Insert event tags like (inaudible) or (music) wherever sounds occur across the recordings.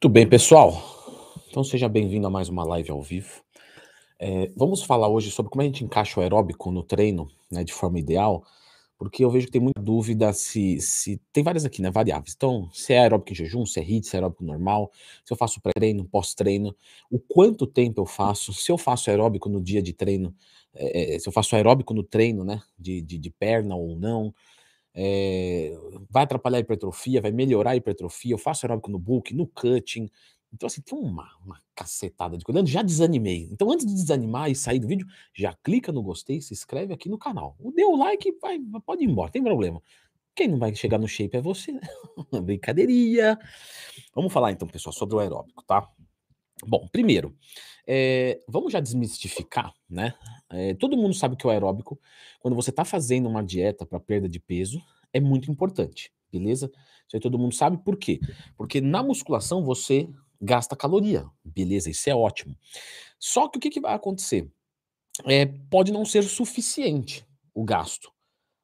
Muito bem, pessoal. Então seja bem-vindo a mais uma live ao vivo. É, vamos falar hoje sobre como a gente encaixa o aeróbico no treino, né, de forma ideal, porque eu vejo que tem muita dúvida se, se tem várias aqui, né, variáveis. Então, se é aeróbico em jejum, se é HIIT, se é aeróbico normal, se eu faço pré-treino, pós-treino, o quanto tempo eu faço, se eu faço aeróbico no dia de treino, é, é se eu faço aeróbico no treino, né, de, de, de perna ou não, é, vai atrapalhar a hipertrofia, vai melhorar a hipertrofia, eu faço aeróbico no bulk, no cutting. Então, assim, tem uma, uma cacetada de coisa. Já desanimei. Então, antes de desanimar e sair do vídeo, já clica no gostei, se inscreve aqui no canal. Deu o like, vai, pode ir embora, tem problema. Quem não vai chegar no shape é você, né? (laughs) Brincadeirinha. Vamos falar então, pessoal, sobre o aeróbico, tá? Bom, primeiro, é, vamos já desmistificar, né? É, todo mundo sabe que o aeróbico, quando você está fazendo uma dieta para perda de peso, é muito importante, beleza? Isso aí todo mundo sabe por quê? Porque na musculação você gasta caloria, beleza? Isso é ótimo. Só que o que, que vai acontecer? É, pode não ser suficiente o gasto.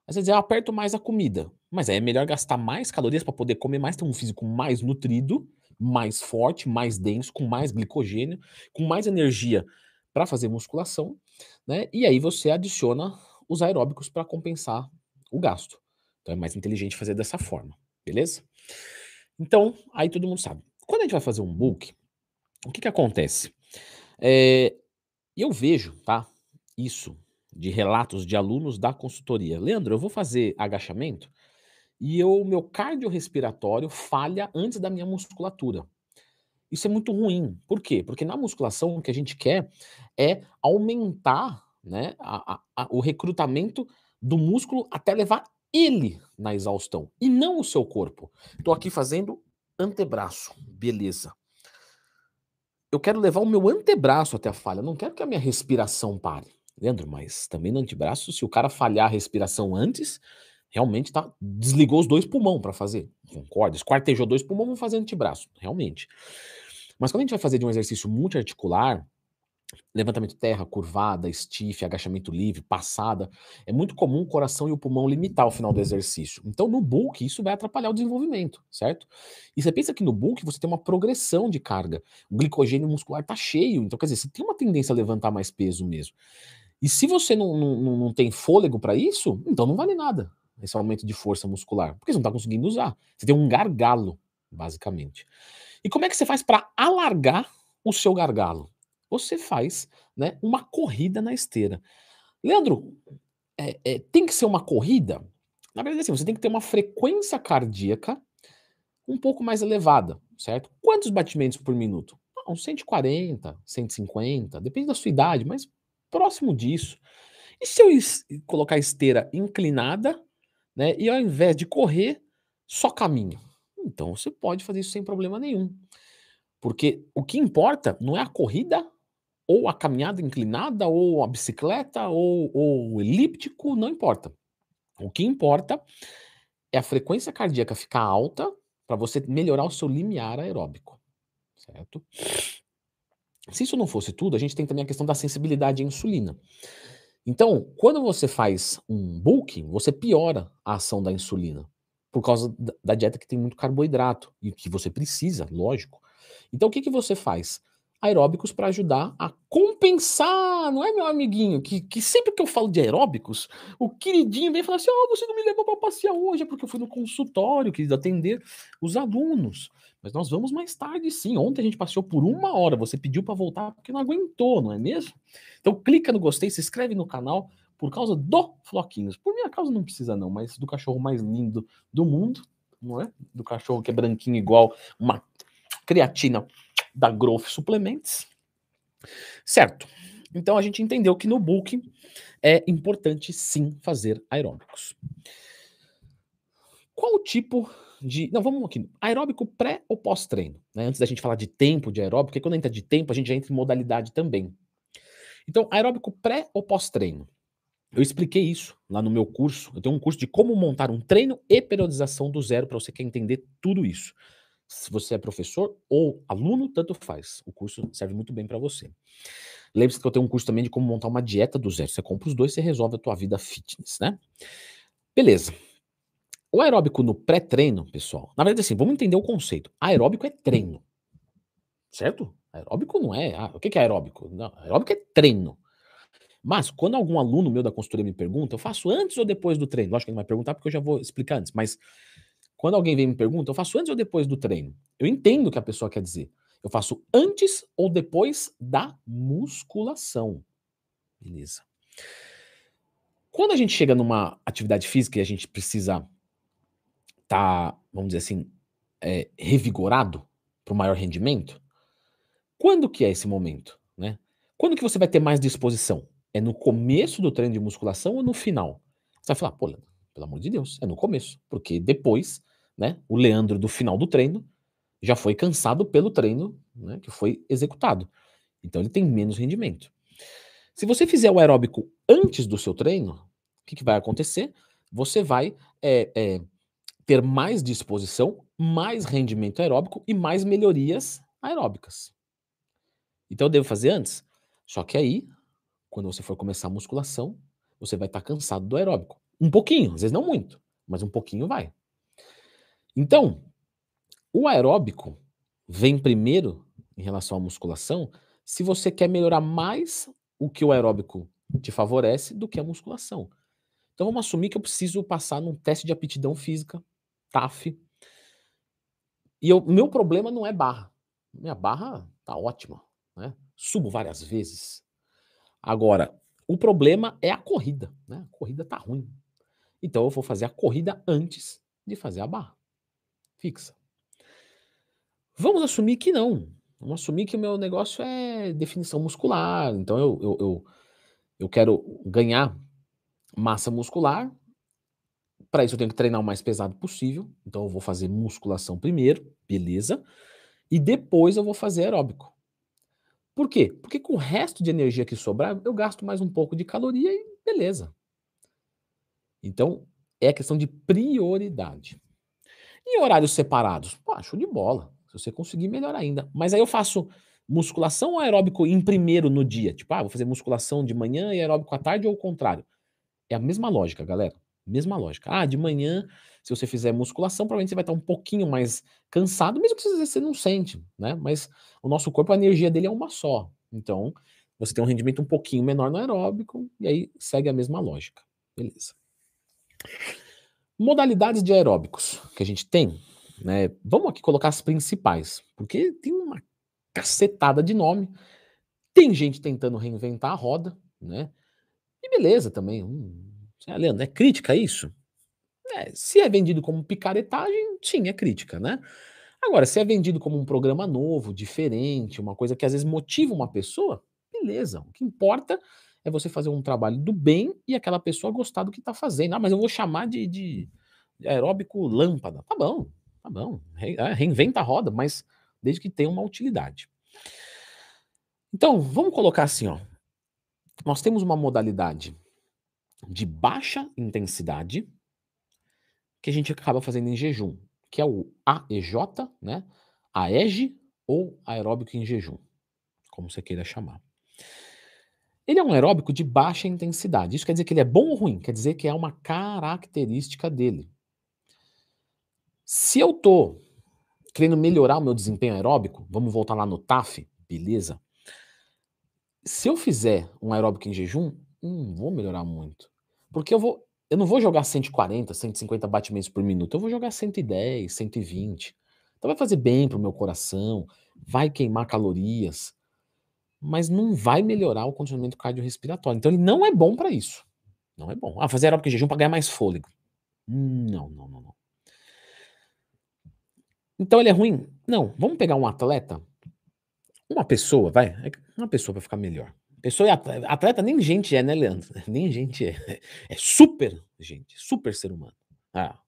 Às vezes eu aperto mais a comida, mas é melhor gastar mais calorias para poder comer mais, ter um físico mais nutrido, mais forte, mais denso, com mais glicogênio, com mais energia para fazer musculação, né? E aí você adiciona os aeróbicos para compensar o gasto. Então é mais inteligente fazer dessa forma, beleza? Então, aí todo mundo sabe. Quando a gente vai fazer um bulk, o que que acontece? É, eu vejo, tá? Isso de relatos de alunos da consultoria. Leandro, eu vou fazer agachamento e o meu cardiorrespiratório falha antes da minha musculatura. Isso é muito ruim. Por quê? Porque na musculação o que a gente quer é aumentar né, a, a, o recrutamento do músculo até levar ele na exaustão e não o seu corpo. Estou aqui fazendo antebraço, beleza. Eu quero levar o meu antebraço até a falha, não quero que a minha respiração pare. Leandro, mas também no antebraço, se o cara falhar a respiração antes, realmente tá, desligou os dois pulmões para fazer. Concorda? Esquartejou dois pulmões, vamos fazer antebraço, realmente. Mas quando a gente vai fazer de um exercício multiarticular, levantamento terra, curvada, stiff, agachamento livre, passada, é muito comum o coração e o pulmão limitar o final do exercício. Então, no bulk, isso vai atrapalhar o desenvolvimento, certo? E você pensa que no bulk você tem uma progressão de carga. O glicogênio muscular está cheio, então quer dizer, você tem uma tendência a levantar mais peso mesmo. E se você não, não, não tem fôlego para isso, então não vale nada esse aumento de força muscular, porque você não está conseguindo usar. Você tem um gargalo, basicamente. E como é que você faz para alargar o seu gargalo? Você faz né, uma corrida na esteira. Leandro, é, é, tem que ser uma corrida? Na verdade, assim, você tem que ter uma frequência cardíaca um pouco mais elevada, certo? Quantos batimentos por minuto? Uns 140, 150, depende da sua idade, mas próximo disso. E se eu colocar a esteira inclinada, né, e ao invés de correr, só caminho? Então você pode fazer isso sem problema nenhum. Porque o que importa não é a corrida, ou a caminhada inclinada, ou a bicicleta, ou, ou o elíptico, não importa. O que importa é a frequência cardíaca ficar alta para você melhorar o seu limiar aeróbico. Certo? Se isso não fosse tudo, a gente tem também a questão da sensibilidade à insulina. Então, quando você faz um bulking, você piora a ação da insulina por causa da dieta que tem muito carboidrato e que você precisa, lógico. Então o que, que você faz? Aeróbicos para ajudar a compensar, não é, meu amiguinho? Que, que sempre que eu falo de aeróbicos, o queridinho vem falar assim: oh, você não me levou para passear hoje, é porque eu fui no consultório, quis atender os alunos. Mas nós vamos mais tarde, sim. Ontem a gente passeou por uma hora. Você pediu para voltar porque não aguentou, não é mesmo? Então clica no gostei, se inscreve no canal por causa do Floquinhos. Por minha causa não precisa não, mas do cachorro mais lindo do mundo, não é? Do cachorro que é branquinho igual uma creatina da Growth Suplements. Certo. Então a gente entendeu que no bulking é importante sim fazer aeróbicos. Qual o tipo de. Não, vamos aqui. Aeróbico pré ou pós-treino? Né? Antes da gente falar de tempo de aeróbico, porque quando entra de tempo, a gente já entra em modalidade também. Então, aeróbico pré ou pós-treino? Eu expliquei isso lá no meu curso. Eu tenho um curso de como montar um treino e periodização do zero para você quer entender tudo isso. Se você é professor ou aluno, tanto faz. O curso serve muito bem para você. Lembre-se que eu tenho um curso também de como montar uma dieta do zero. Você compra os dois, você resolve a tua vida fitness, né? Beleza. O aeróbico no pré-treino, pessoal, na verdade assim, vamos entender o conceito. Aeróbico é treino. certo? Aeróbico não é. Ah, o que é aeróbico? Não, aeróbico é treino. Mas quando algum aluno meu da consultoria me pergunta, eu faço antes ou depois do treino? Lógico que ele vai perguntar porque eu já vou explicar antes, mas quando alguém vem me pergunta, eu faço antes ou depois do treino? Eu entendo o que a pessoa quer dizer. Eu faço antes ou depois da musculação. Beleza. Quando a gente chega numa atividade física e a gente precisa estar, tá, vamos dizer assim, é, revigorado para o maior rendimento, quando que é esse momento? Né? Quando que você vai ter mais disposição? É no começo do treino de musculação ou no final? Você vai falar, pô, pelo amor de Deus, é no começo, porque depois, né, o Leandro do final do treino já foi cansado pelo treino né, que foi executado. Então ele tem menos rendimento. Se você fizer o aeróbico antes do seu treino, o que, que vai acontecer? Você vai é, é, ter mais disposição, mais rendimento aeróbico e mais melhorias aeróbicas. Então eu devo fazer antes. Só que aí quando você for começar a musculação, você vai estar tá cansado do aeróbico. Um pouquinho, às vezes não muito, mas um pouquinho vai. Então, o aeróbico vem primeiro em relação à musculação se você quer melhorar mais o que o aeróbico te favorece do que a musculação. Então vamos assumir que eu preciso passar num teste de aptidão física, TAF. E o meu problema não é barra. Minha barra tá ótima, né? Subo várias vezes, Agora, o problema é a corrida, né? A corrida tá ruim. Então eu vou fazer a corrida antes de fazer a barra fixa. Vamos assumir que não. Vamos assumir que o meu negócio é definição muscular. Então eu, eu, eu, eu quero ganhar massa muscular. Para isso eu tenho que treinar o mais pesado possível. Então eu vou fazer musculação primeiro, beleza? E depois eu vou fazer aeróbico. Por quê? Porque com o resto de energia que sobrar, eu gasto mais um pouco de caloria e beleza. Então, é questão de prioridade. Em horários separados, pô, show de bola. Se você conseguir, melhor ainda. Mas aí eu faço musculação ou aeróbico em primeiro no dia? Tipo, ah, vou fazer musculação de manhã e aeróbico à tarde ou o contrário? É a mesma lógica, galera. Mesma lógica. Ah, de manhã, se você fizer musculação, provavelmente você vai estar um pouquinho mais cansado, mesmo que você não sente, né? Mas o nosso corpo, a energia dele é uma só. Então, você tem um rendimento um pouquinho menor no aeróbico, e aí segue a mesma lógica. Beleza. Modalidades de aeróbicos que a gente tem, né? Vamos aqui colocar as principais, porque tem uma cacetada de nome. Tem gente tentando reinventar a roda, né? E beleza também. Hum, Leandro, é crítica isso? É, se é vendido como picaretagem, sim, é crítica, né? Agora, se é vendido como um programa novo, diferente, uma coisa que às vezes motiva uma pessoa, beleza. O que importa é você fazer um trabalho do bem e aquela pessoa gostar do que está fazendo. Ah, mas eu vou chamar de, de, aeróbico lâmpada. Tá bom, tá bom. É, reinventa a roda, mas desde que tenha uma utilidade. Então, vamos colocar assim, ó. Nós temos uma modalidade de baixa intensidade que a gente acaba fazendo em jejum, que é o AEJ, né? AEG ou aeróbico em jejum, como você queira chamar. Ele é um aeróbico de baixa intensidade. Isso quer dizer que ele é bom ou ruim? Quer dizer que é uma característica dele. Se eu tô querendo melhorar o meu desempenho aeróbico, vamos voltar lá no TAF, beleza? Se eu fizer um aeróbico em jejum, não vou melhorar muito. Porque eu vou, eu não vou jogar 140, 150 batimentos por minuto, eu vou jogar 110, 120. Então vai fazer bem pro meu coração, vai queimar calorias, mas não vai melhorar o condicionamento cardiorrespiratório. Então ele não é bom para isso. Não é bom. Ah, fazer aeróbico em jejum para ganhar mais fôlego. Não, não, não, não. Então ele é ruim? Não. Vamos pegar um atleta, uma pessoa, vai, é uma pessoa para ficar melhor. Pessoa atleta, atleta nem gente é, né, Leandro? (laughs) Nem gente é. É super gente, super ser humano. Ah,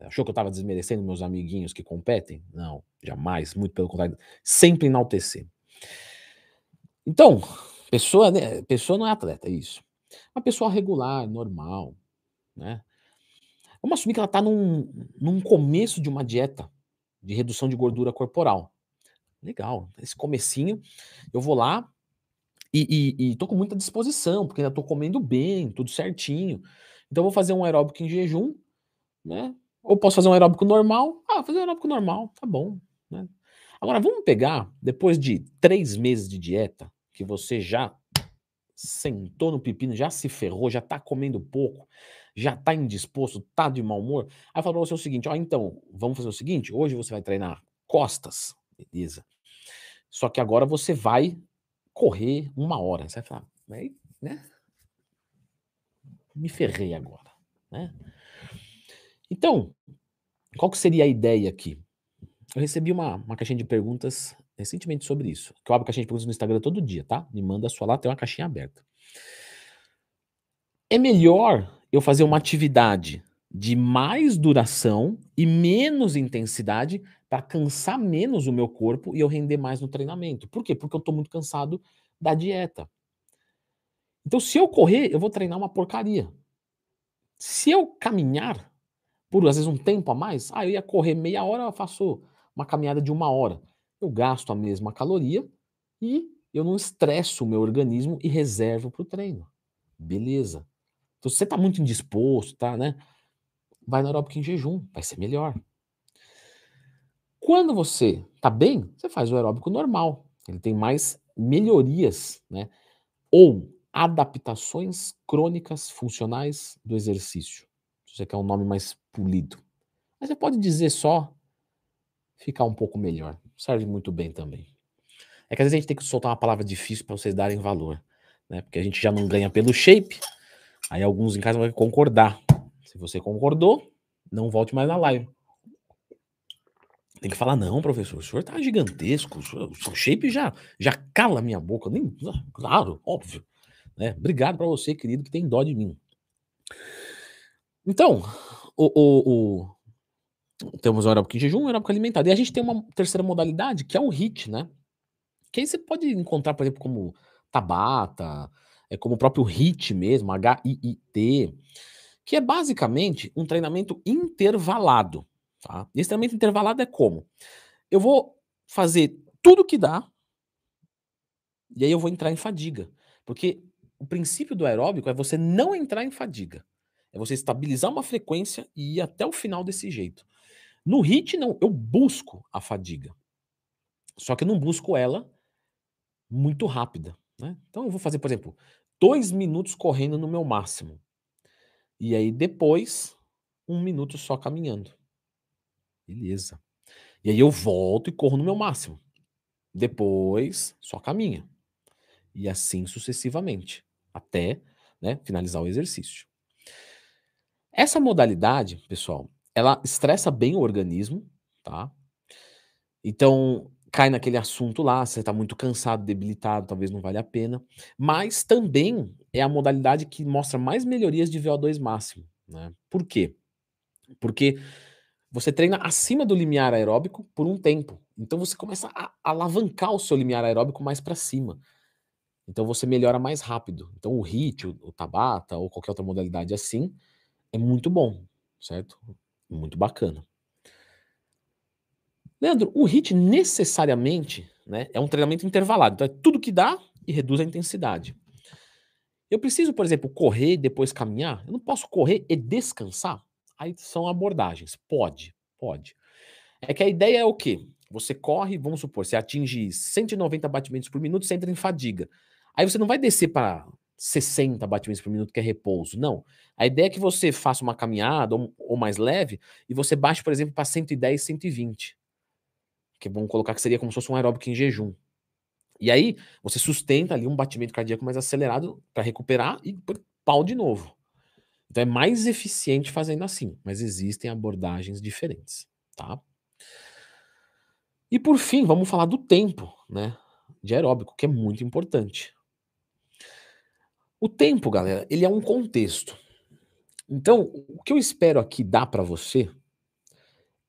achou que eu estava desmerecendo meus amiguinhos que competem? Não, jamais, muito pelo contrário, sempre enaltecer. Então, pessoa, né, pessoa não é atleta, é isso. Uma pessoa regular, normal, né? Vamos assumir que ela está num, num começo de uma dieta de redução de gordura corporal. Legal, esse comecinho, eu vou lá, e, e, e tô com muita disposição, porque ainda tô comendo bem, tudo certinho. Então, vou fazer um aeróbico em jejum, né? Ou posso fazer um aeróbico normal. Ah, fazer um aeróbico normal, tá bom. Né? Agora, vamos pegar, depois de três meses de dieta, que você já sentou no pepino, já se ferrou, já tá comendo pouco, já tá indisposto, tá de mau humor. Aí fala pra você o seguinte: ó, então, vamos fazer o seguinte: hoje você vai treinar costas, beleza. Só que agora você vai correr uma hora. Você vai falar, né? Me ferrei agora, né? Então, qual que seria a ideia aqui? Eu recebi uma, uma caixinha de perguntas recentemente sobre isso. Que eu abro caixinha de perguntas no Instagram todo dia, tá? Me manda a sua lá, tem uma caixinha aberta. É melhor eu fazer uma atividade de mais duração e menos intensidade para cansar menos o meu corpo e eu render mais no treinamento. Por quê? Porque eu estou muito cansado da dieta. Então, se eu correr, eu vou treinar uma porcaria. Se eu caminhar, por às vezes um tempo a mais, ah, eu ia correr meia hora, eu faço uma caminhada de uma hora. Eu gasto a mesma caloria e eu não estresso o meu organismo e reservo para o treino. Beleza. Então, se você está muito indisposto, tá, né? Vai no aeróbico em jejum, vai ser melhor. Quando você está bem, você faz o aeróbico normal. Ele tem mais melhorias, né? Ou adaptações crônicas funcionais do exercício. Se você quer um nome mais polido. Mas você pode dizer só ficar um pouco melhor. Serve muito bem também. É que às vezes a gente tem que soltar uma palavra difícil para vocês darem valor, né? Porque a gente já não ganha pelo shape. Aí alguns em casa vão concordar. Se você concordou, não volte mais na live. Tem que falar, não, professor, o senhor tá gigantesco, o seu shape já, já cala a minha boca. Nem, claro, óbvio. Né? Obrigado para você, querido, que tem dó de mim. Então, o, o, o temos o aeróbico em jejum e o aeróbico alimentado. E a gente tem uma terceira modalidade, que é o HIT, né? Que aí você pode encontrar, por exemplo, como Tabata, é como o próprio HIT mesmo, H-I-I-T, que é basicamente um treinamento intervalado. Tá? Esse treinamento intervalado é como? Eu vou fazer tudo que dá e aí eu vou entrar em fadiga. Porque o princípio do aeróbico é você não entrar em fadiga. É você estabilizar uma frequência e ir até o final desse jeito. No HIT, não, eu busco a fadiga. Só que eu não busco ela muito rápida. Né? Então eu vou fazer, por exemplo, dois minutos correndo no meu máximo. E aí depois, um minuto só caminhando. Beleza. E aí eu volto e corro no meu máximo. Depois, só caminha. E assim sucessivamente, até né, finalizar o exercício. Essa modalidade, pessoal, ela estressa bem o organismo, tá? Então, cai naquele assunto lá, você está muito cansado, debilitado, talvez não valha a pena. Mas também é a modalidade que mostra mais melhorias de VO2 máximo, né? Por quê? Porque você treina acima do limiar aeróbico por um tempo. Então você começa a alavancar o seu limiar aeróbico mais para cima. Então você melhora mais rápido. Então o HIIT, o Tabata ou qualquer outra modalidade assim é muito bom, certo? Muito bacana. Leandro, o HIIT necessariamente né, é um treinamento intervalado. Então é tudo que dá e reduz a intensidade. Eu preciso, por exemplo, correr depois caminhar? Eu não posso correr e descansar? Aí são abordagens. Pode, pode. É que a ideia é o quê? Você corre, vamos supor, você atinge 190 batimentos por minuto, você entra em fadiga. Aí você não vai descer para 60 batimentos por minuto, que é repouso. Não. A ideia é que você faça uma caminhada ou, ou mais leve e você baixe, por exemplo, para 110, 120. Que vamos colocar que seria como se fosse um aeróbico em jejum. E aí você sustenta ali um batimento cardíaco mais acelerado para recuperar e pau de novo. Então é mais eficiente fazendo assim, mas existem abordagens diferentes, tá? E por fim, vamos falar do tempo, né, de aeróbico, que é muito importante. O tempo, galera, ele é um contexto. Então, o que eu espero aqui dar para você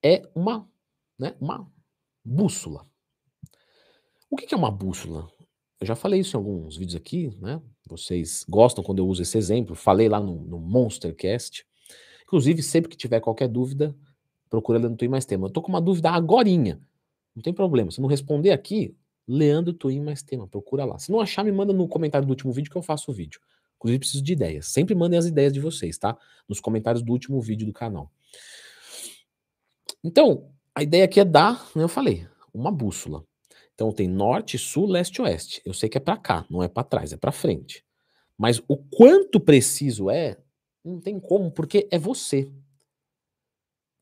é uma, né, uma bússola. O que é uma bússola? Eu já falei isso em alguns vídeos aqui, né? Vocês gostam quando eu uso esse exemplo. Falei lá no, no Monstercast. Inclusive, sempre que tiver qualquer dúvida, procura Leandro Twin mais tema. Eu tô com uma dúvida agorinha. Não tem problema. Se não responder aqui, Leandro Twin mais tema. Procura lá. Se não achar, me manda no comentário do último vídeo que eu faço o vídeo. Inclusive, preciso de ideias. Sempre mandem as ideias de vocês, tá? Nos comentários do último vídeo do canal. Então, a ideia aqui é dar, né, eu falei, uma bússola. Então tem norte, sul, leste, oeste. Eu sei que é para cá, não é para trás, é para frente. Mas o quanto preciso é, não tem como, porque é você.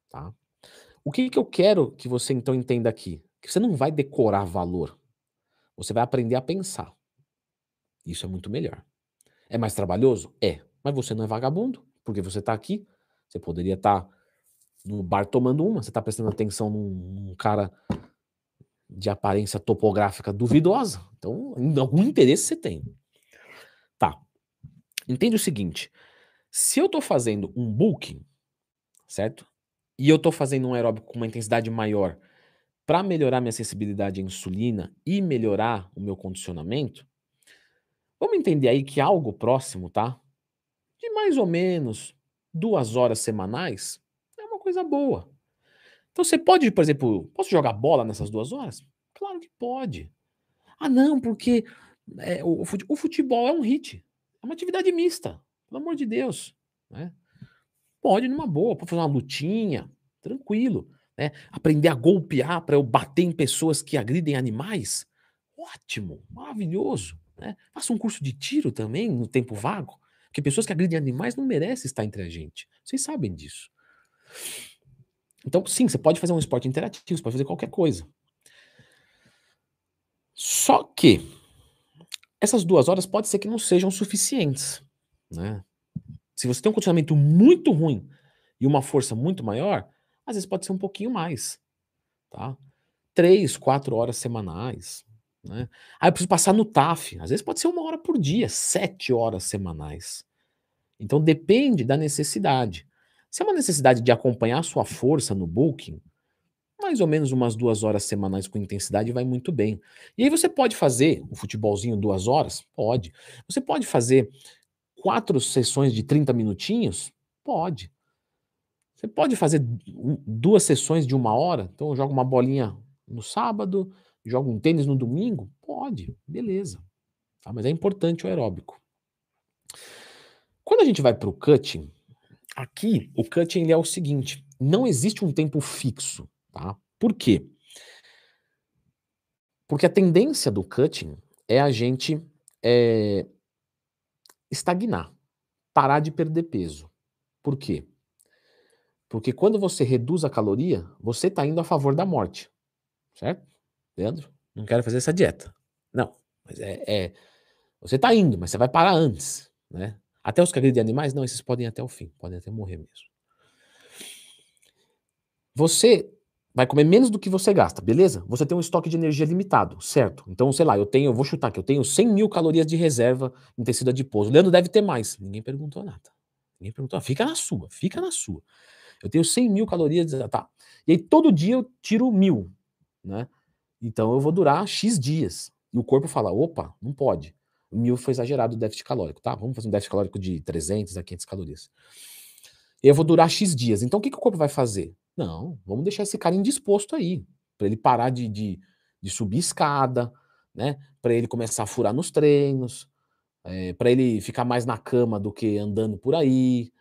Tá? O que, que eu quero que você então entenda aqui? Que você não vai decorar valor. Você vai aprender a pensar. Isso é muito melhor. É mais trabalhoso? É. Mas você não é vagabundo, porque você está aqui. Você poderia estar tá no bar tomando uma, você está prestando atenção num, num, cara de aparência topográfica duvidosa. Então, algum interesse você tem. Tá. Entende o seguinte: se eu estou fazendo um booking, certo? E eu estou fazendo um aeróbico com uma intensidade maior para melhorar minha sensibilidade à insulina e melhorar o meu condicionamento, vamos entender aí que algo próximo, tá? De mais ou menos duas horas semanais é uma coisa boa. Então você pode, por exemplo, posso jogar bola nessas duas horas? Claro que pode. Ah, não, porque é, o, o futebol é um hit, é uma atividade mista, pelo amor de Deus. Né? Pode numa boa, pode fazer uma lutinha, tranquilo né? Aprender a golpear para eu bater em pessoas que agridem animais, ótimo, maravilhoso. Né? Faça um curso de tiro também no tempo vago, porque pessoas que agridem animais não merecem estar entre a gente. Vocês sabem disso. Então, sim, você pode fazer um esporte interativo, você pode fazer qualquer coisa. Só que essas duas horas pode ser que não sejam suficientes. Né? Se você tem um condicionamento muito ruim e uma força muito maior, às vezes pode ser um pouquinho mais, tá? Três, quatro horas semanais, né? Aí eu preciso passar no TAF, às vezes pode ser uma hora por dia, sete horas semanais. Então depende da necessidade. Se é uma necessidade de acompanhar a sua força no booking, mais ou menos umas duas horas semanais com intensidade vai muito bem. E aí você pode fazer o futebolzinho duas horas? Pode. Você pode fazer quatro sessões de 30 minutinhos? Pode. Você pode fazer duas sessões de uma hora? Então eu jogo uma bolinha no sábado, jogo um tênis no domingo? Pode, beleza. Tá? Mas é importante o aeróbico. Quando a gente vai para o cutting, aqui o cutting é o seguinte: não existe um tempo fixo. Tá? Por quê? Porque a tendência do cutting é a gente é, estagnar, parar de perder peso. Por quê? Porque quando você reduz a caloria, você está indo a favor da morte. Certo? Leandro, não quero fazer essa dieta. Não, mas é. é você está indo, mas você vai parar antes. Né? Até os que agridem animais, não, esses podem ir até o fim, podem até morrer mesmo. Você vai comer menos do que você gasta, beleza? Você tem um estoque de energia limitado, certo? Então, sei lá, eu tenho, eu vou chutar que eu tenho 100 mil calorias de reserva em tecido adiposo. O Leandro deve ter mais. Ninguém perguntou nada. Ninguém perguntou. Fica na sua, fica na sua. Eu tenho 100 mil calorias, tá. E aí todo dia eu tiro mil, né? Então eu vou durar X dias. E o corpo fala, opa, não pode. Mil foi exagerado o déficit calórico, tá? Vamos fazer um déficit calórico de 300 a 500 calorias. Eu vou durar X dias. Então o que, que o corpo vai fazer? Não, vamos deixar esse cara indisposto aí. para ele parar de, de, de subir escada, né? Para ele começar a furar nos treinos, é, eh, para ele ficar mais na cama do que andando por aí,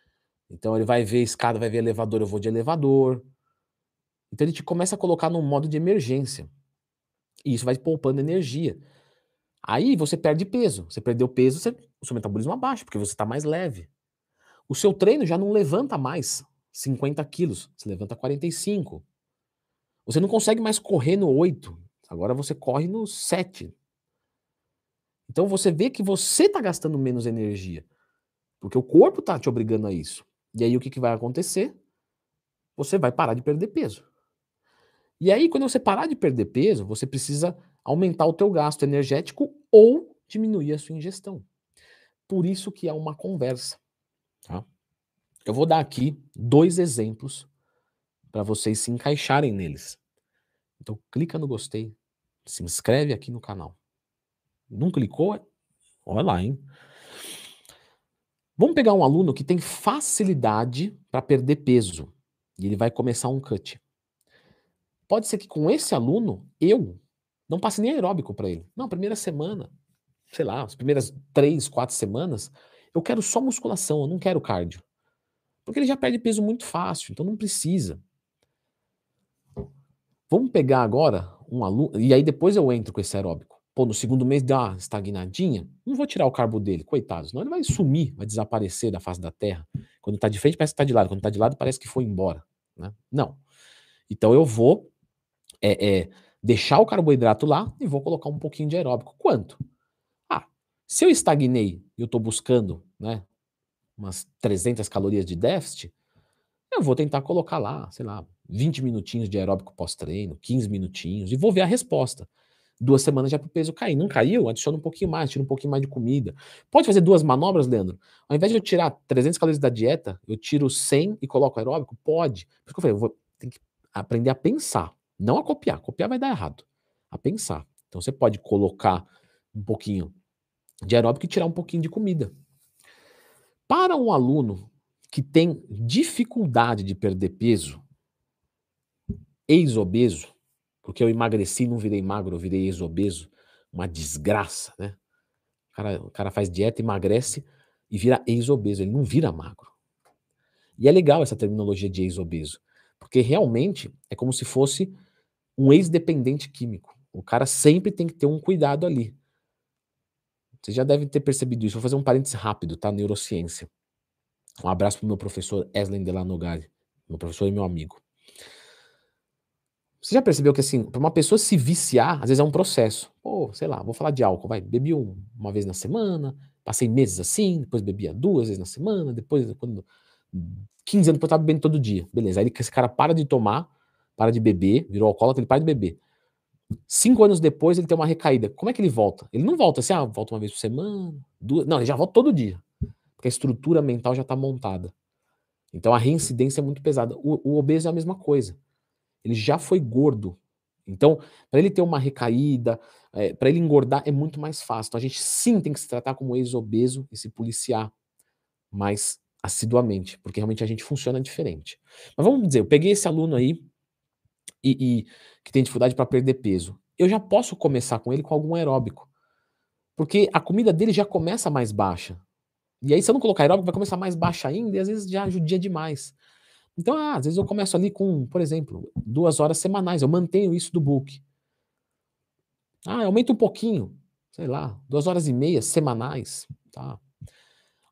então ele vai ver escada, vai ver elevador, eu vou de elevador. Então ele te começa a colocar num modo de emergência. E isso vai poupando energia. Aí você perde peso. Você perdeu peso, você, o seu metabolismo abaixa, porque você está mais leve. O seu treino já não levanta mais 50 quilos, você levanta 45. Você não consegue mais correr no 8, agora você corre no 7. Então você vê que você está gastando menos energia, porque o corpo está te obrigando a isso. E aí o que, que vai acontecer? Você vai parar de perder peso. E aí, quando você parar de perder peso, você precisa aumentar o teu gasto energético ou diminuir a sua ingestão. Por isso que é uma conversa. Tá? Eu vou dar aqui dois exemplos para vocês se encaixarem neles. Então clica no gostei, se inscreve aqui no canal. Não clicou? Olha lá, hein? Vamos pegar um aluno que tem facilidade para perder peso e ele vai começar um cut. Pode ser que com esse aluno eu não passe nem aeróbico para ele. Não, primeira semana, sei lá, as primeiras três, quatro semanas, eu quero só musculação, eu não quero cardio. Porque ele já perde peso muito fácil, então não precisa. Vamos pegar agora um aluno. E aí depois eu entro com esse aeróbico. Pô, no segundo mês dá uma estagnadinha, não vou tirar o carbo dele, coitado, senão ele vai sumir, vai desaparecer da face da terra. Quando tá de frente parece que tá de lado, quando tá de lado parece que foi embora. Né? Não. Então eu vou é, é, deixar o carboidrato lá e vou colocar um pouquinho de aeróbico. Quanto? Ah, se eu estagnei e eu estou buscando né, umas 300 calorias de déficit, eu vou tentar colocar lá, sei lá, 20 minutinhos de aeróbico pós-treino, 15 minutinhos, e vou ver a resposta. Duas semanas já para o peso cair. Não caiu? Adiciona um pouquinho mais, tira um pouquinho mais de comida. Pode fazer duas manobras, Leandro? Ao invés de eu tirar 300 calorias da dieta, eu tiro 100 e coloco aeróbico? Pode. Por isso que eu falei, eu vou, tem que aprender a pensar, não a copiar. Copiar vai dar errado. A pensar. Então você pode colocar um pouquinho de aeróbico e tirar um pouquinho de comida. Para um aluno que tem dificuldade de perder peso, ex-obeso, porque eu emagreci, não virei magro, eu virei ex-obeso, uma desgraça, né? O cara, o cara faz dieta, emagrece e vira ex-obeso, ele não vira magro. E é legal essa terminologia de ex-obeso, porque realmente é como se fosse um ex-dependente químico. O cara sempre tem que ter um cuidado ali. Você já deve ter percebido isso. Vou fazer um parênteses rápido, tá? Neurociência. Um abraço pro meu professor Eslen Delanogari, meu professor e meu amigo. Você já percebeu que, assim, para uma pessoa se viciar, às vezes é um processo. Pô, sei lá, vou falar de álcool, vai. Bebi um, uma vez na semana, passei meses assim, depois bebia duas vezes na semana, depois, quando. 15 anos depois eu tava bebendo todo dia. Beleza. Aí esse cara para de tomar, para de beber, virou alcoólatra, ele para de beber. Cinco anos depois ele tem uma recaída. Como é que ele volta? Ele não volta assim, ah, volta uma vez por semana, duas. Não, ele já volta todo dia. Porque a estrutura mental já está montada. Então a reincidência é muito pesada. O, o obeso é a mesma coisa ele já foi gordo. Então, para ele ter uma recaída, é, para ele engordar, é muito mais fácil. Então, a gente sim tem que se tratar como ex-obeso e se policiar mais assiduamente, porque realmente a gente funciona diferente. Mas vamos dizer, eu peguei esse aluno aí e, e que tem dificuldade para perder peso. Eu já posso começar com ele com algum aeróbico, porque a comida dele já começa mais baixa. E aí, se eu não colocar aeróbico, vai começar mais baixa ainda, e às vezes já judia demais. Então, ah, às vezes eu começo ali com, por exemplo, duas horas semanais, eu mantenho isso do book. Ah, aumenta um pouquinho, sei lá, duas horas e meia semanais, tá?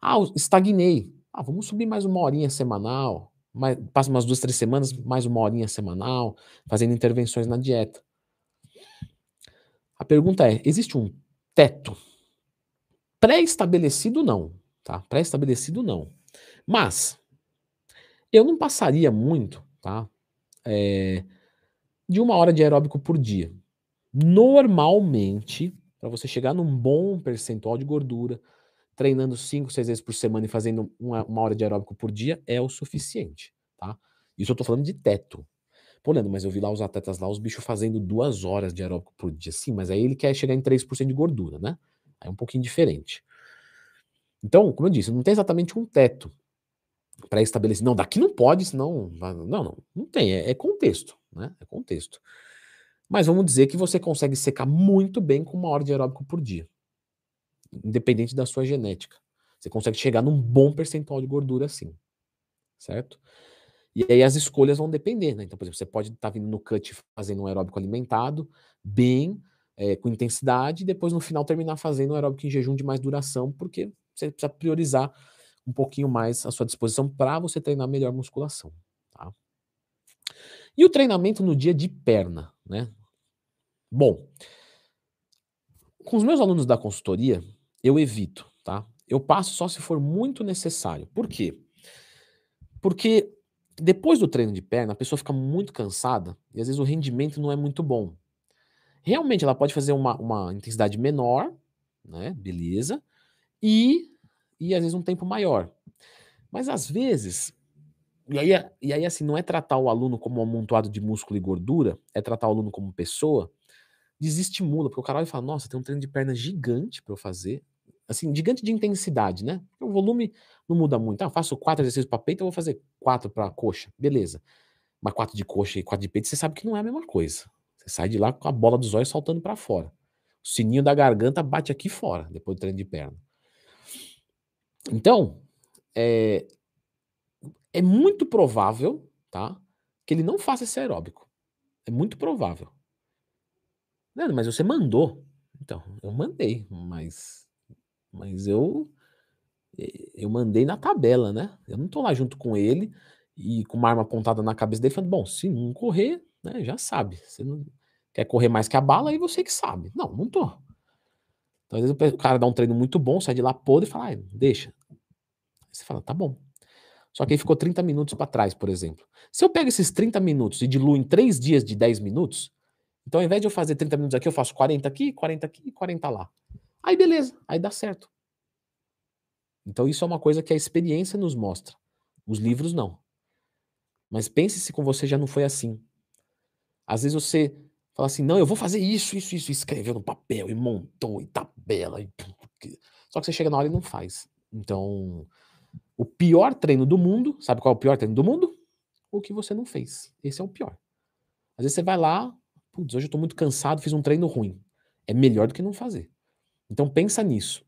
Ah, estagnei. Ah, vamos subir mais uma horinha semanal, mais, passa umas duas, três semanas, mais uma horinha semanal, fazendo intervenções na dieta. A pergunta é: existe um teto? Pré-estabelecido não, tá? Pré-estabelecido não. Mas eu não passaria muito, tá? É, de uma hora de aeróbico por dia. Normalmente, para você chegar num bom percentual de gordura, treinando 5, 6 vezes por semana e fazendo uma, uma, hora de aeróbico por dia é o suficiente, tá? Isso eu tô falando de teto. Pô, Leandro, mas eu vi lá os atletas lá, os bichos fazendo duas horas de aeróbico por dia. Sim, mas aí ele quer chegar em 3% de gordura, né? Aí é um pouquinho diferente. Então, como eu disse, não tem exatamente um teto pré-estabelecido. Não, daqui não pode, senão. Não, não, não tem. É, é, contexto, né? É contexto. Mas vamos dizer que você consegue secar muito bem com uma hora de aeróbico por dia, independente da sua genética. Você consegue chegar num bom percentual de gordura assim, certo? E aí as escolhas vão depender, né? Então, por exemplo, você pode estar tá vindo no cut fazendo um aeróbico alimentado, bem, é, com intensidade, e depois no final terminar fazendo um aeróbico em jejum de mais duração, porque você precisa priorizar um pouquinho mais à sua disposição para você treinar melhor musculação. Tá? E o treinamento no dia de perna, né? Bom, com os meus alunos da consultoria, eu evito, tá? Eu passo só se for muito necessário. Por quê? Porque depois do treino de perna, a pessoa fica muito cansada e às vezes o rendimento não é muito bom. Realmente, ela pode fazer uma, uma intensidade menor, né? Beleza. E e às vezes um tempo maior. Mas às vezes, e aí, e aí assim, não é tratar o aluno como um amontoado de músculo e gordura, é tratar o aluno como pessoa, desestimula, porque o cara vai fala, nossa, tem um treino de perna gigante para eu fazer, assim, gigante de intensidade, né? O volume não muda muito. Ah, faço quatro exercícios para peito, eu vou fazer quatro para coxa, beleza. Mas quatro de coxa e quatro de peito, você sabe que não é a mesma coisa. Você sai de lá com a bola dos olhos saltando para fora. O sininho da garganta bate aqui fora, depois do treino de perna. Então, é, é muito provável, tá? Que ele não faça esse aeróbico. É muito provável. Leandro, mas você mandou. Então, eu mandei, mas, mas eu, eu mandei na tabela, né? Eu não tô lá junto com ele e com uma arma apontada na cabeça dele falando, bom, se não correr, né, já sabe. Você não quer correr mais que a bala, aí você que sabe. Não, não tô. Então, às vezes o cara dá um treino muito bom, sai de lá podre e fala, ah, deixa. Aí você fala, tá bom. Só que aí ficou 30 minutos para trás, por exemplo. Se eu pego esses 30 minutos e diluo em 3 dias de 10 minutos, então ao invés de eu fazer 30 minutos aqui, eu faço 40 aqui, 40 aqui e 40 lá. Aí beleza, aí dá certo. Então isso é uma coisa que a experiência nos mostra. Os livros não. Mas pense se com você já não foi assim. Às vezes você fala assim, não, eu vou fazer isso, isso, isso, escreveu no papel e montou e tabela. E... Só que você chega na hora e não faz. Então, o pior treino do mundo, sabe qual é o pior treino do mundo? O que você não fez. Esse é o pior. Às vezes você vai lá, putz, hoje eu tô muito cansado, fiz um treino ruim. É melhor do que não fazer. Então pensa nisso.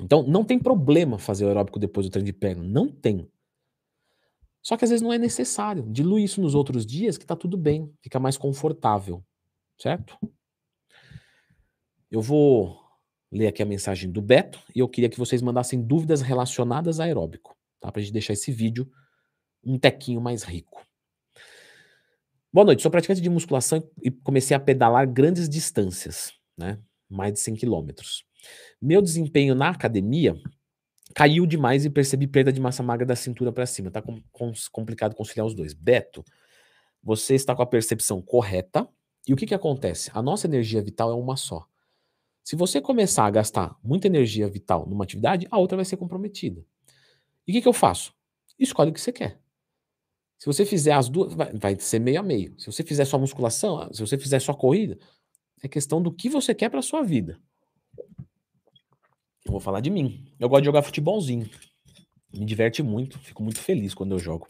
Então não tem problema fazer o aeróbico depois do treino de perna, não tem. Só que às vezes não é necessário. Dilui isso nos outros dias que tá tudo bem, fica mais confortável, certo? Eu vou ler aqui a mensagem do Beto e eu queria que vocês mandassem dúvidas relacionadas a aeróbico, tá? Pra gente deixar esse vídeo um tequinho mais rico. Boa noite, sou praticante de musculação e comecei a pedalar grandes distâncias, né? Mais de 100 quilômetros. Meu desempenho na academia caiu demais e percebi perda de massa magra da cintura para cima. Tá com, com, complicado conciliar os dois. Beto, você está com a percepção correta. E o que, que acontece? A nossa energia vital é uma só. Se você começar a gastar muita energia vital numa atividade, a outra vai ser comprometida. E o que, que eu faço? Escolhe o que você quer. Se você fizer as duas, vai, vai, ser meio a meio. Se você fizer só musculação, se você fizer só corrida, é questão do que você quer para sua vida. Eu vou falar de mim. Eu gosto de jogar futebolzinho. Me diverte muito, fico muito feliz quando eu jogo.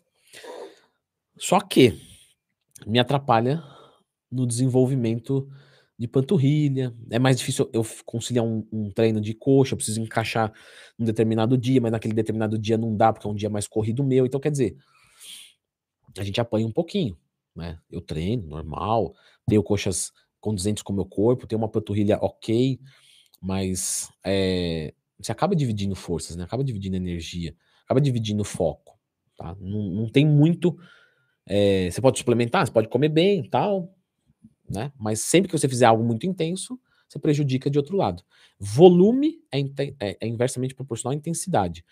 Só que me atrapalha no desenvolvimento de panturrilha. É mais difícil eu conciliar um, um, treino de coxa, eu preciso encaixar num determinado dia, mas naquele determinado dia não dá, porque é um dia mais corrido meu. Então, quer dizer, a gente apanha um pouquinho, né? Eu treino, normal, tenho coxas condizentes com o meu corpo, tenho uma panturrilha ok, mas é, você acaba dividindo forças, né? Acaba dividindo energia, acaba dividindo foco, tá? Não, não tem muito... É, você pode suplementar, você pode comer bem tal, né? Mas sempre que você fizer algo muito intenso, você prejudica de outro lado. Volume é, é, é inversamente proporcional à intensidade.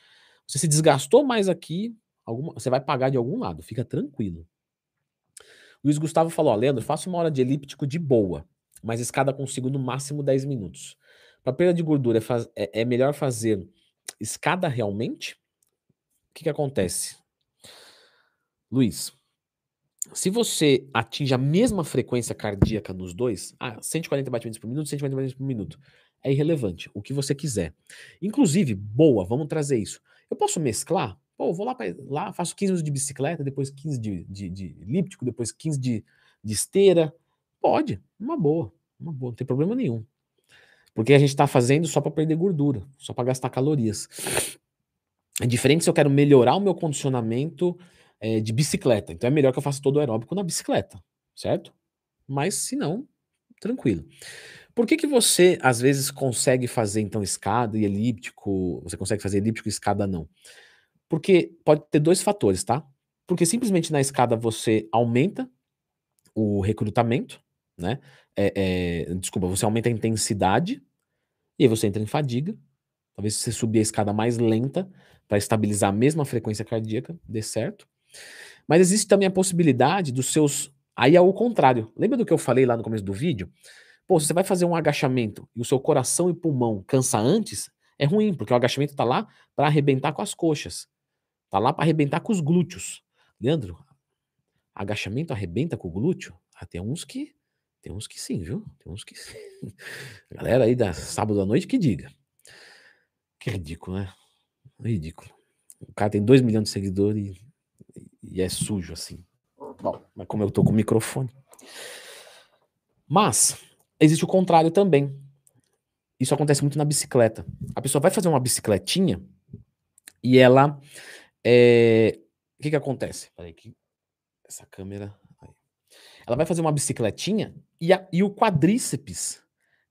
Você se desgastou mais aqui, alguma, você vai pagar de algum lado, fica tranquilo. Luiz Gustavo falou: Leandro, faço uma hora de elíptico de boa, mas escada consigo no máximo 10 minutos. Para perda de gordura, é, faz, é, é, melhor fazer escada realmente? O que, que acontece? Luiz, se você atinge a mesma frequência cardíaca nos dois, ah, 140 batimentos por minuto, 140 batimentos por minuto, é irrelevante, o que você quiser. Inclusive, boa, vamos trazer isso. Eu posso mesclar? Pô, vou lá, pra, lá faço 15 minutos de bicicleta, depois 15 de, de, de elíptico, depois 15 de, de esteira. Pode, uma boa, uma boa, não tem problema nenhum. Porque a gente está fazendo só para perder gordura, só para gastar calorias. É diferente se eu quero melhorar o meu condicionamento é, de bicicleta. Então é melhor que eu faça todo o aeróbico na bicicleta, certo? Mas se não, tranquilo. Por que, que você, às vezes, consegue fazer, então, escada e elíptico, você consegue fazer elíptico e escada não? Porque pode ter dois fatores, tá? Porque simplesmente na escada você aumenta o recrutamento, né? É, é, desculpa, você aumenta a intensidade e aí você entra em fadiga. Talvez você subir a escada mais lenta para estabilizar a mesma frequência cardíaca, dê certo. Mas existe também a possibilidade dos seus. Aí é o contrário. Lembra do que eu falei lá no começo do vídeo? Pô, se você vai fazer um agachamento e o seu coração e pulmão cansa antes, é ruim, porque o agachamento tá lá para arrebentar com as coxas. Tá lá para arrebentar com os glúteos. Leandro, agachamento arrebenta com o glúteo? Ah, tem uns que. Tem uns que sim, viu? Tem uns que sim. galera aí da sábado à noite que diga. Que ridículo, né? Ridículo. O cara tem 2 milhões de seguidores e e é sujo assim. Bom, mas como eu tô com o microfone. Mas existe o contrário também. Isso acontece muito na bicicleta. A pessoa vai fazer uma bicicletinha e ela. É... O que que acontece? Peraí, que essa câmera. Ela vai fazer uma bicicletinha e, a, e o quadríceps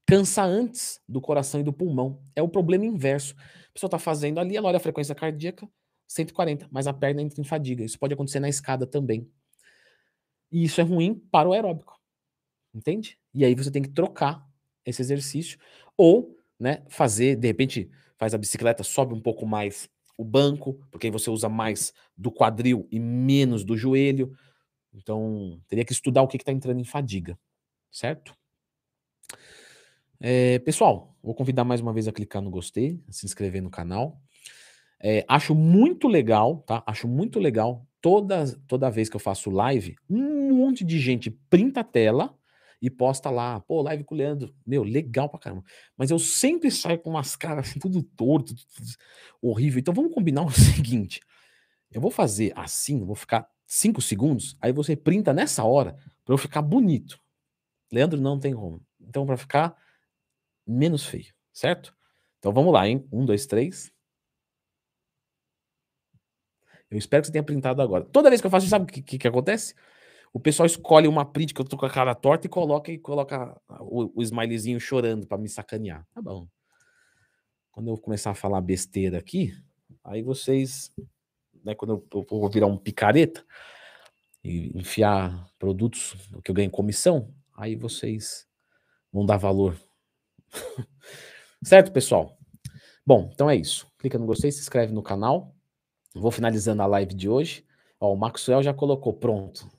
cansa antes do coração e do pulmão. É o problema inverso. A pessoa está fazendo ali, ela olha a frequência cardíaca, 140, mas a perna entra em fadiga. Isso pode acontecer na escada também. E isso é ruim para o aeróbico. Entende? E aí você tem que trocar esse exercício ou, né, fazer, de repente, faz a bicicleta, sobe um pouco mais o banco, porque aí você usa mais do quadril e menos do joelho. Então, teria que estudar o que está entrando em fadiga, certo? É, pessoal, vou convidar mais uma vez a clicar no gostei, a se inscrever no canal. É, acho muito legal, tá? Acho muito legal. Toda, toda vez que eu faço live, um monte de gente printa a tela e posta lá, pô, live com o Leandro. Meu, legal pra caramba. Mas eu sempre saio com umas caras assim, tudo torto, tudo horrível. Então vamos combinar o (laughs) seguinte: eu vou fazer assim, vou ficar cinco segundos, aí você printa nessa hora para eu ficar bonito. Leandro não tem como. Então, para ficar menos feio, certo? Então vamos lá, hein? Um, dois, três. Eu espero que você tenha printado agora. Toda vez que eu faço, sabe o que, que, que, acontece? O pessoal escolhe uma print que eu tô com a cara torta e coloca e coloca o, o chorando para me sacanear. Tá bom. Quando eu começar a falar besteira aqui, aí vocês, né, quando eu, eu vou virar um picareta e enfiar produtos que eu ganho comissão, aí vocês vão dar valor (laughs) certo, pessoal? Bom, então é isso. Clica no gostei, se inscreve no canal. Vou finalizando a live de hoje. Ó, o Maxwell já colocou, pronto.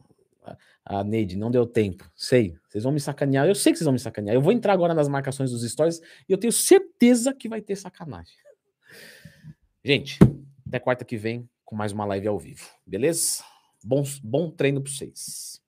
A Neide, não deu tempo. Sei, vocês vão me sacanear. Eu sei que vocês vão me sacanear. Eu vou entrar agora nas marcações dos stories e eu tenho certeza que vai ter sacanagem. Gente, até quarta que vem com mais uma live ao vivo. Beleza? Bom, bom treino para vocês.